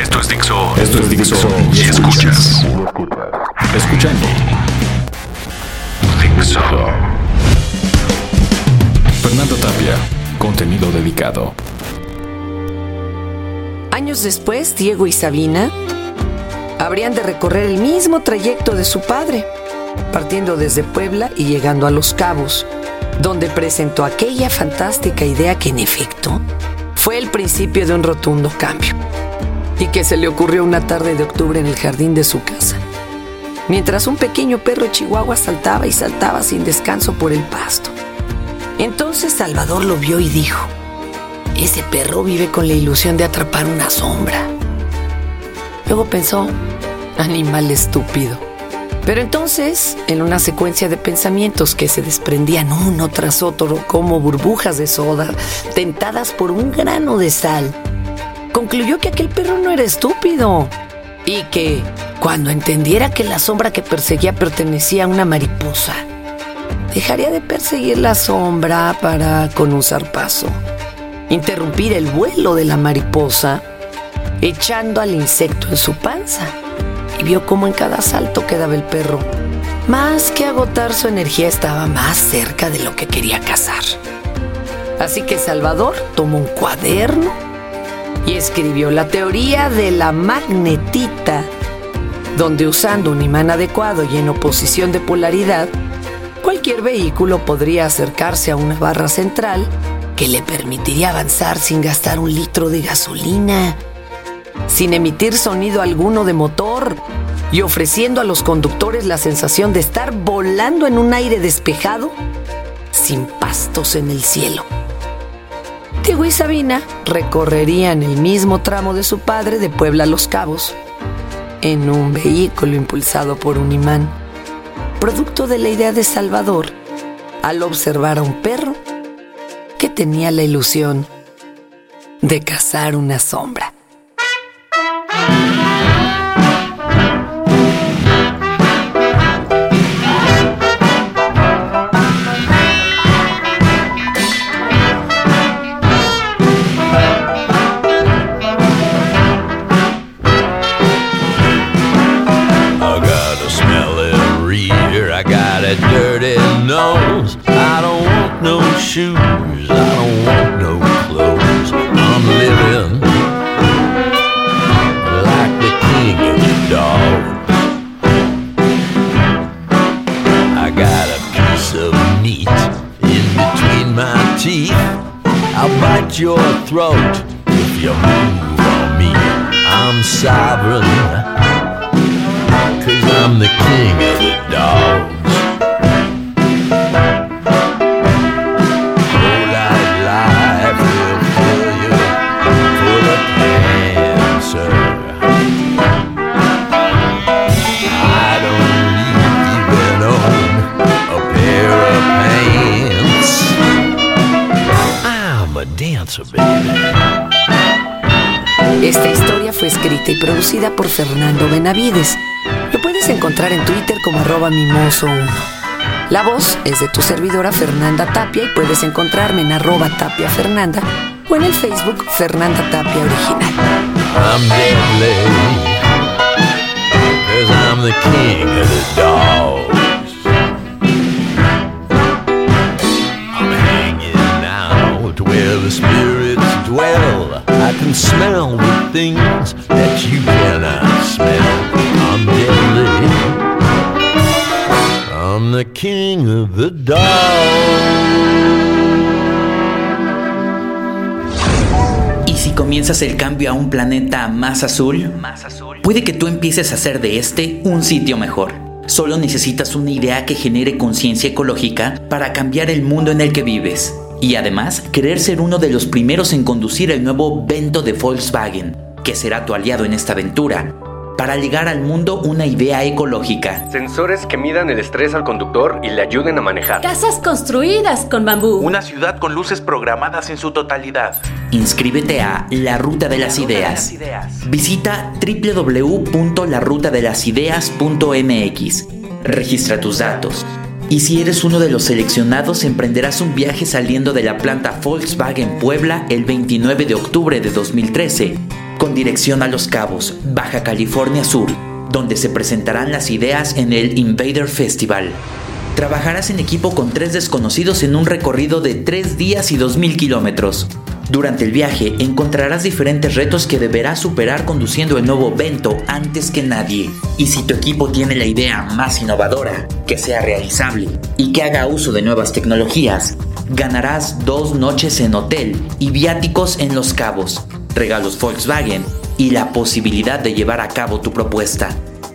Esto es Dixo. Esto es Dixo. Y escuchas. Escuchando. Dixo. Fernando Tapia. Contenido dedicado. Años después, Diego y Sabina habrían de recorrer el mismo trayecto de su padre, partiendo desde Puebla y llegando a Los Cabos, donde presentó aquella fantástica idea que en efecto fue el principio de un rotundo cambio y que se le ocurrió una tarde de octubre en el jardín de su casa, mientras un pequeño perro chihuahua saltaba y saltaba sin descanso por el pasto. Entonces Salvador lo vio y dijo, ese perro vive con la ilusión de atrapar una sombra. Luego pensó, animal estúpido. Pero entonces, en una secuencia de pensamientos que se desprendían uno tras otro como burbujas de soda, tentadas por un grano de sal, concluyó que aquel perro no era estúpido y que, cuando entendiera que la sombra que perseguía pertenecía a una mariposa, dejaría de perseguir la sombra para, con un zarpazo, interrumpir el vuelo de la mariposa, echando al insecto en su panza. Y vio cómo en cada salto quedaba el perro. Más que agotar su energía estaba más cerca de lo que quería cazar. Así que Salvador tomó un cuaderno y escribió la teoría de la magnetita, donde usando un imán adecuado y en oposición de polaridad, cualquier vehículo podría acercarse a una barra central que le permitiría avanzar sin gastar un litro de gasolina, sin emitir sonido alguno de motor y ofreciendo a los conductores la sensación de estar volando en un aire despejado sin pastos en el cielo. Diego y Sabina recorrerían el mismo tramo de su padre de Puebla a Los Cabos en un vehículo impulsado por un imán, producto de la idea de Salvador al observar a un perro que tenía la ilusión de cazar una sombra. Shoes, I don't want no clothes. I'm living like the king of the dogs. I got a piece of meat in between my teeth. I'll bite your throat if you move on me. I'm sovereign. Cause I'm the king of the Esta historia fue escrita y producida por Fernando Benavides. Lo puedes encontrar en Twitter como arroba mimoso1. La voz es de tu servidora Fernanda Tapia y puedes encontrarme en arroba tapia Fernanda o en el Facebook Fernanda Tapia Original. Things that you cannot smell. I'm deadly. I'm the king of the dogs. ¿Y si comienzas el cambio a un planeta más azul? Puede que tú empieces a hacer de este un sitio mejor. Solo necesitas una idea que genere conciencia ecológica para cambiar el mundo en el que vives. Y además, querer ser uno de los primeros en conducir el nuevo Vento de Volkswagen, que será tu aliado en esta aventura. Para llegar al mundo una idea ecológica. Sensores que midan el estrés al conductor y le ayuden a manejar. Casas construidas con bambú. Una ciudad con luces programadas en su totalidad. Inscríbete a La Ruta de las Ideas. Visita www.larutadelasideas.mx. Registra tus datos. Y si eres uno de los seleccionados, emprenderás un viaje saliendo de la planta Volkswagen Puebla el 29 de octubre de 2013 con dirección a Los Cabos, Baja California Sur, donde se presentarán las ideas en el Invader Festival. Trabajarás en equipo con tres desconocidos en un recorrido de tres días y 2.000 kilómetros. Durante el viaje encontrarás diferentes retos que deberás superar conduciendo el nuevo Vento antes que nadie. Y si tu equipo tiene la idea más innovadora, que sea realizable y que haga uso de nuevas tecnologías, ganarás dos noches en hotel y viáticos en Los Cabos, regalos Volkswagen y la posibilidad de llevar a cabo tu propuesta.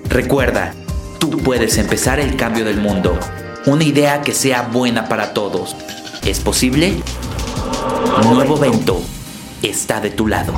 Recuerda, tú puedes empezar el cambio del mundo. Una idea que sea buena para todos. ¿Es posible? Nuevo Vento está de tu lado.